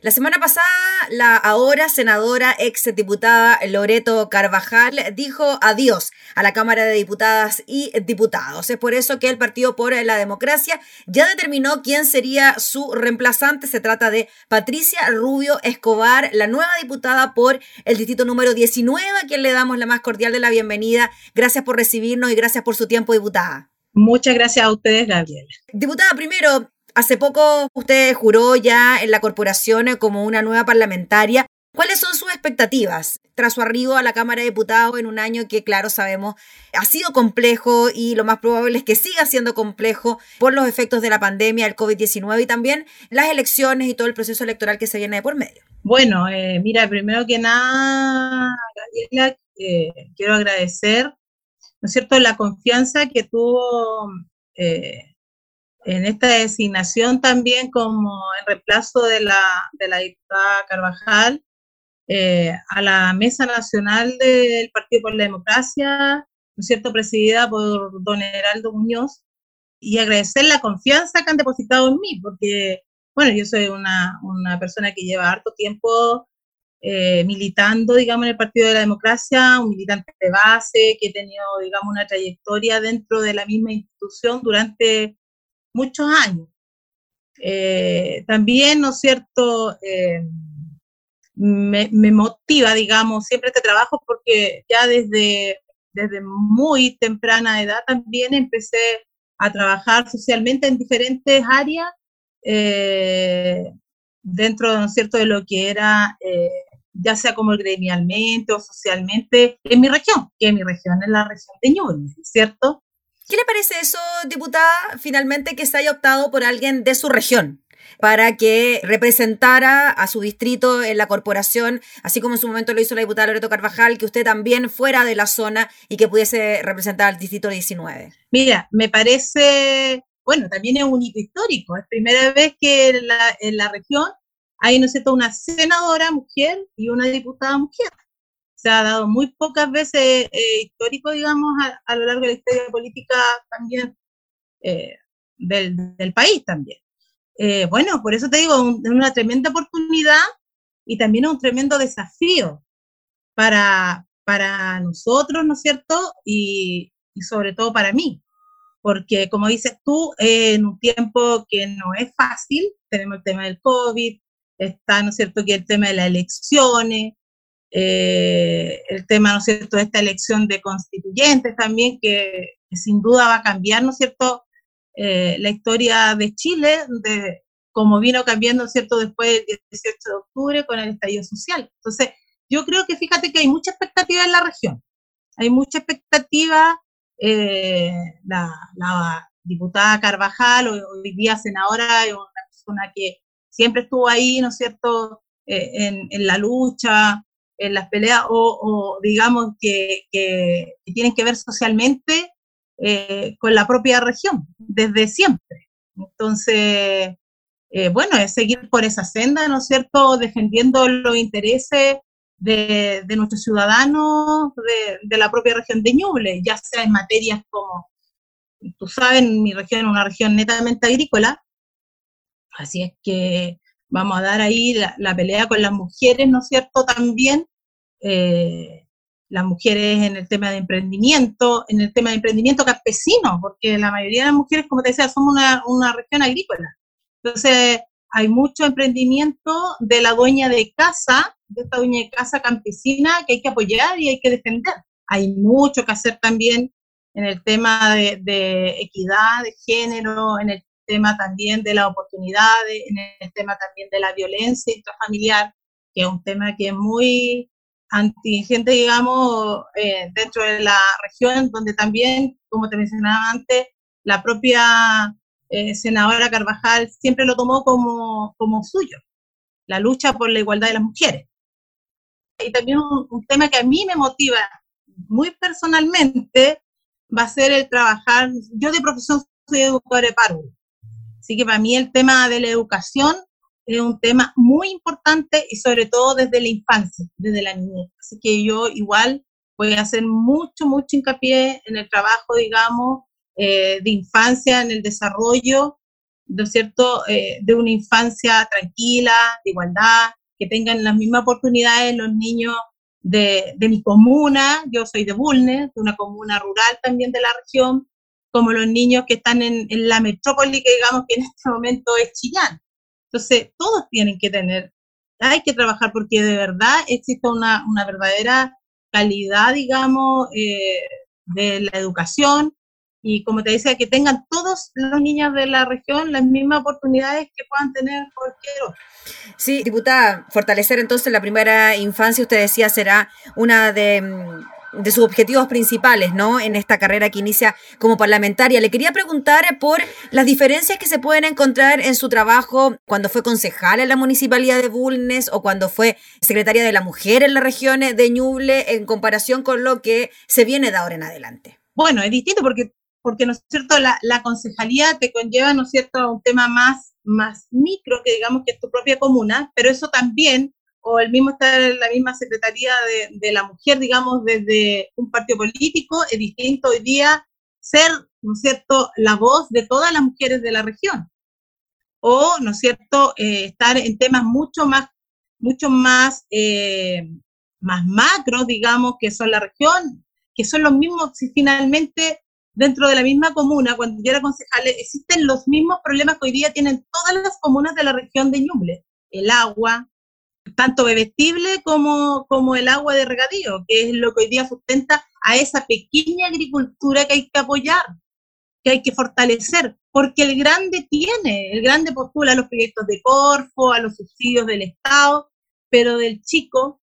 La semana pasada, la ahora senadora ex diputada Loreto Carvajal dijo adiós a la Cámara de Diputadas y Diputados. Es por eso que el Partido por la Democracia ya determinó quién sería su reemplazante. Se trata de Patricia Rubio Escobar, la nueva diputada por el distrito número 19, a quien le damos la más cordial de la bienvenida. Gracias por recibirnos y gracias por su tiempo, diputada. Muchas gracias a ustedes, Gabriela. Diputada, primero, Hace poco usted juró ya en la corporación como una nueva parlamentaria. ¿Cuáles son sus expectativas tras su arribo a la Cámara de Diputados en un año que, claro, sabemos, ha sido complejo y lo más probable es que siga siendo complejo por los efectos de la pandemia, el COVID-19 y también las elecciones y todo el proceso electoral que se viene de por medio? Bueno, eh, mira, primero que nada, Gabriela, eh, quiero agradecer, ¿no es cierto?, la confianza que tuvo eh, en esta designación también como en reemplazo de la, de la diputada Carvajal eh, a la Mesa Nacional del Partido por la Democracia, ¿no es cierto?, presidida por don Heraldo Muñoz, y agradecer la confianza que han depositado en mí, porque, bueno, yo soy una, una persona que lleva harto tiempo eh, militando, digamos, en el Partido de la Democracia, un militante de base, que he tenido, digamos, una trayectoria dentro de la misma institución durante muchos años. Eh, también, ¿no es cierto? Eh, me, motiva, digamos, siempre este trabajo porque ya desde, desde muy temprana edad también empecé a trabajar socialmente en diferentes áreas eh, dentro, ¿no es cierto?, de lo que era, ya sea como gremialmente o socialmente, en mi región, que mi región es la región de Ñuble, ¿cierto? ¿Qué le parece eso, diputada, finalmente que se haya optado por alguien de su región? para que representara a su distrito en la corporación, así como en su momento lo hizo la diputada Loreto Carvajal, que usted también fuera de la zona y que pudiese representar al distrito 19. Mira, me parece, bueno, también es un hito histórico, es primera vez que en la, región hay, ¿no es cierto?, una senadora mujer y una diputada mujer se ha dado muy pocas veces eh, histórico, digamos, a, lo largo de la historia política también eh, del, país también. Eh, bueno, por eso te digo, es una tremenda oportunidad y también un tremendo desafío para, para nosotros, ¿no es cierto? Y, y sobre todo para mí, porque como dices tú, en un tiempo que no es fácil, tenemos el tema del COVID, está, ¿no es cierto?, que el tema de las elecciones, eh, el tema, ¿no es cierto?, de esta elección de constituyentes también, que, sin duda va a cambiar, ¿no es cierto?, eh, la historia de Chile, de cómo vino cambiando, ¿no es cierto?, después del 18 de octubre con el estallido social. Entonces, yo creo que fíjate que hay mucha expectativa en la región, hay mucha expectativa, eh, la, diputada Carvajal, hoy día senadora, es una persona que siempre estuvo ahí, ¿no es cierto?, en, en, la lucha, en las peleas o, digamos que, tienen que ver socialmente eh, con la propia región, desde siempre. Entonces, eh, bueno, es seguir por esa senda, ¿no es cierto?, defendiendo los intereses de, de nuestros ciudadanos de, de, la propia región de Ñuble, ya sea en materias como, tú sabes, mi región es una región netamente agrícola, así es que vamos a dar ahí la, pelea con las mujeres, ¿no es cierto? También eh, las mujeres en el tema de emprendimiento, en el tema de emprendimiento campesino, porque la mayoría de las mujeres, como te decía, somos una, una región agrícola. Entonces, hay mucho emprendimiento de la dueña de casa, de esta dueña de casa campesina que hay que apoyar y hay que defender. Hay mucho que hacer también en el tema de, de equidad de género, en el tema también de las oportunidades, en el tema también de la violencia intrafamiliar, que es un tema que es muy antigente, digamos, eh, dentro de la región, donde también, como te mencionaba antes, la propia eh, senadora Carvajal siempre lo tomó como, como suyo, la lucha por la igualdad de las mujeres. Y también un, un tema que a mí me motiva muy personalmente va a ser el trabajar, yo de profesión soy educadora de párvulo, Así que para mí el tema de la educación es un tema muy importante y sobre todo desde la infancia, desde la niñez. Así que yo igual voy a hacer mucho, mucho hincapié en el trabajo, digamos, eh, de infancia, en el desarrollo ¿no es cierto?, eh, de una infancia tranquila, de igualdad, que tengan las mismas oportunidades los niños de, de mi comuna, yo soy de Bulnes, de una comuna rural también de la región, como los niños que están en, en la metrópoli, que digamos que en este momento es Chillán. Entonces, todos tienen que tener, hay que trabajar porque de verdad existe una, una verdadera calidad, digamos, eh, de la educación y como te decía, que tengan todos los niños de la región las mismas oportunidades que puedan tener cualquier otro. Sí, diputada, fortalecer entonces la primera infancia, usted decía, será una de mm, de sus objetivos principales, ¿no? En esta carrera que inicia como parlamentaria. Le quería preguntar por las diferencias que se pueden encontrar en su trabajo cuando fue concejal en la municipalidad de Bulnes o cuando fue secretaria de la mujer en la región de Ñuble en comparación con lo que se viene de ahora en adelante. Bueno, es distinto porque, porque ¿no es cierto?, la, la concejalía te conlleva, ¿no es cierto?, un tema más, más micro que digamos que es tu propia comuna, pero eso también o el mismo estar en la misma Secretaría de, de, la Mujer, digamos, desde un partido político, es distinto hoy día ser, ¿no es cierto?, la voz de todas las mujeres de la región. O, ¿no es cierto?, eh, estar en temas mucho más, mucho más, eh, más macros, digamos, que son la región, que son los mismos, si finalmente dentro de la misma comuna, cuando yo era concejal, existen los mismos problemas que hoy día tienen todas las comunas de la región de Ñuble. El agua, tanto bebestible como, como el agua de regadío, que es lo que hoy día sustenta a esa pequeña agricultura que hay que apoyar, que hay que fortalecer, porque el grande tiene, el grande postula a los proyectos de Corfo, a los subsidios del Estado, pero del chico,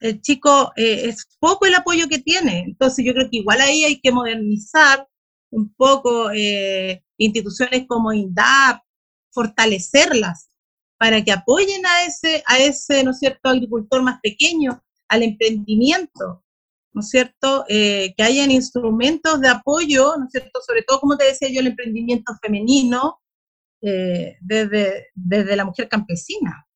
el chico eh, es poco el apoyo que tiene. Entonces yo creo que igual ahí hay que modernizar un poco eh, instituciones como INDAP, fortalecerlas, para que apoyen a ese, a ese, ¿no cierto?, agricultor más pequeño, al emprendimiento, ¿no cierto?, eh, que hayan instrumentos de apoyo, ¿no cierto?, sobre todo, como te decía yo, el emprendimiento femenino eh, desde, desde la mujer campesina.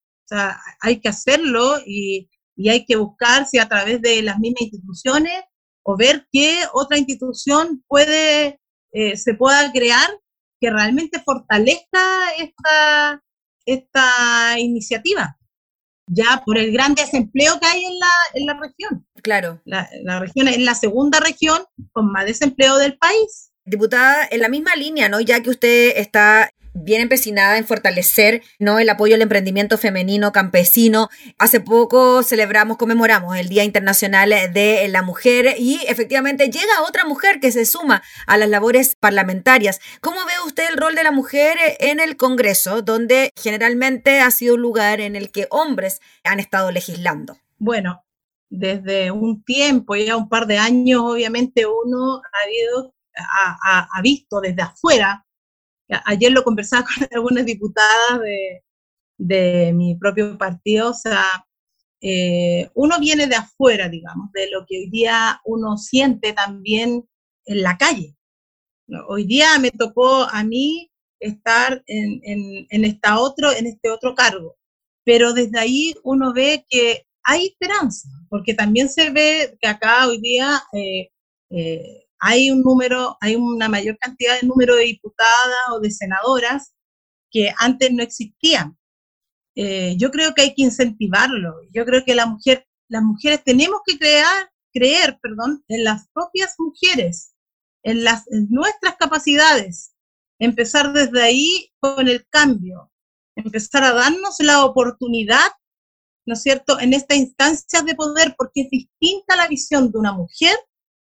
Hay que hacerlo y, y hay que buscar si a través de las mismas instituciones o ver qué otra institución puede, eh, se pueda crear que realmente fortalezca esta, esta iniciativa, ya por el gran desempleo que hay en la, en la región. Claro. La, la región es la segunda región con más desempleo del país. Diputada, en la misma línea, ¿no? Ya que usted está bien empecinada en fortalecer ¿no? el apoyo al emprendimiento femenino campesino. Hace poco celebramos, conmemoramos el Día Internacional de la Mujer y efectivamente llega otra mujer que se suma a las labores parlamentarias. ¿Cómo ve usted el rol de la mujer en el Congreso, donde generalmente ha sido un lugar en el que hombres han estado legislando? Bueno, desde un tiempo, ya un par de años, obviamente uno ha, habido, ha, visto desde afuera ayer lo conversaba con algunas diputadas de, de mi propio partido, o sea, eh, uno viene de afuera, digamos, de lo que hoy día uno siente también en la calle. Hoy día me tocó a mí estar en, en, esta otro, en este otro cargo, pero desde ahí uno ve que hay esperanza, porque también se ve que acá hoy día eh, eh, hay un número, hay una mayor cantidad de número de diputadas o de senadoras que antes no existían. Eh, yo creo que hay que incentivarlo. Yo creo que la mujer, las mujeres tenemos que crear, creer, perdón, en las propias mujeres, en, las, nuestras capacidades, empezar desde ahí con el cambio, empezar a darnos la oportunidad, ¿no es cierto?, en esta instancia de poder, porque es distinta la visión de una mujer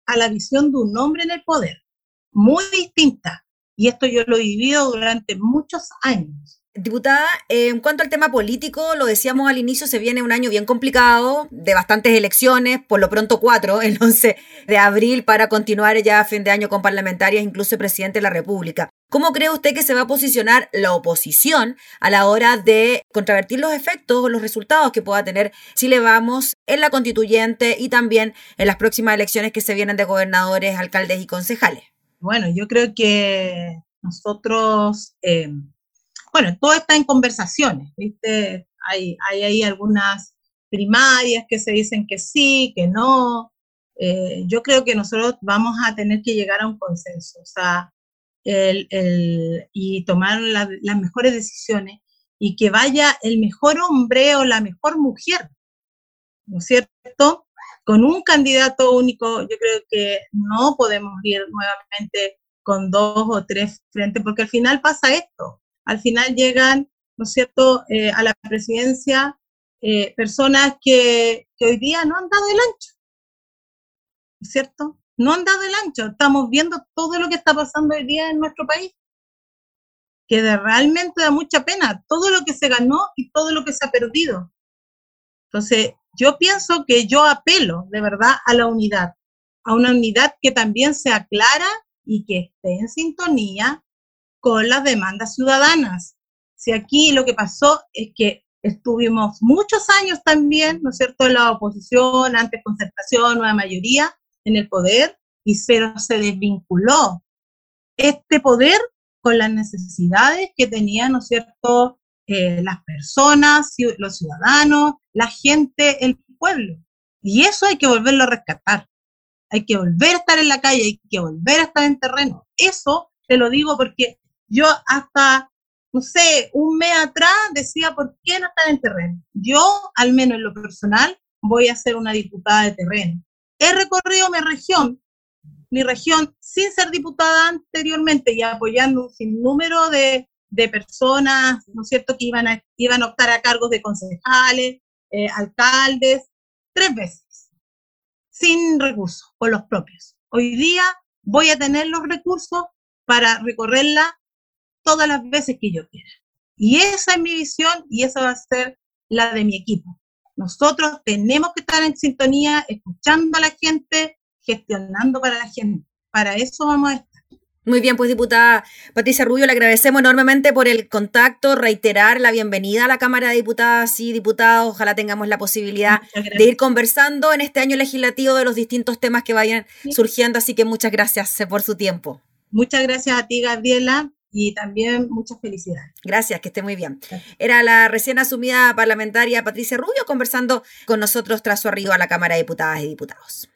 a la visión de un hombre en el poder, muy distinta. Y esto yo lo he vivido durante muchos años. Diputada, en cuanto al tema político, lo decíamos al inicio, se viene un año bien complicado, de bastantes elecciones, por lo pronto cuatro, el 11 de abril, para continuar ya a fin de año con parlamentarias, incluso presidente de la República. ¿Cómo cree usted que se va a posicionar la oposición a la hora de contravertir los efectos o los resultados que pueda tener si le vamos en la constituyente y también en las próximas elecciones que se vienen de gobernadores, alcaldes y concejales? Bueno, yo creo que nosotros... Eh bueno, todo está en conversaciones, ¿viste? Hay, hay ahí algunas primarias que se dicen que sí, que no. Eh, yo creo que nosotros vamos a tener que llegar a un consenso. O sea, y tomar las mejores decisiones y que vaya el mejor hombre o la mejor mujer, ¿no es cierto? Con un candidato único, yo creo que no podemos ir nuevamente con dos o tres frentes, porque al final pasa esto. Al final llegan, ¿no es cierto?, eh, a la presidencia eh, personas que, hoy día no han dado el ancho. ¿No es cierto? No han dado el ancho. Estamos viendo todo lo que está pasando hoy día en nuestro país que realmente da mucha pena, todo lo que se ganó y todo lo que se ha perdido. Entonces, yo pienso que yo apelo de verdad a la unidad, a una unidad que también sea clara y que esté en sintonía con las demandas ciudadanas. Si aquí lo que pasó es que estuvimos muchos años también, ¿no es cierto?, en la oposición, antes concertación, nueva mayoría en el poder, y pero se desvinculó este poder con las necesidades que tenían, ¿no es cierto?, eh, las personas, los ciudadanos, la gente, el pueblo. Y eso hay que volverlo a rescatar. Hay que volver a estar en la calle, hay que volver a estar en terreno. Eso te lo digo porque yo hasta, no sé, un mes atrás decía, ¿por qué no estar en terreno? Yo, al menos en lo personal, voy a ser una diputada de terreno. He recorrido mi región, mi región sin ser diputada anteriormente y apoyando un sinnúmero de, de personas, ¿no es cierto?, que iban a, iban a optar a cargos de concejales, eh, alcaldes, tres veces, sin recursos, con los propios. Hoy día voy a tener los recursos para recorrerla todas las veces que yo quiera. Y esa es mi visión y esa va a ser la de mi equipo. Nosotros tenemos que estar en sintonía, escuchando a la gente, gestionando para la gente. Para eso vamos a estar. Muy bien, pues diputada Patricia Rubio, le agradecemos enormemente por el contacto, reiterar la bienvenida a la Cámara de Diputadas y Diputados. Ojalá tengamos la posibilidad de ir conversando en este año legislativo de los distintos temas que vayan surgiendo, así que muchas gracias por su tiempo. Muchas gracias a ti, Gabriela, y también muchas felicidades. Gracias, que esté muy bien. Era la recién asumida parlamentaria Patricia Rubio conversando con nosotros tras su arribo a la Cámara de Diputadas y Diputados.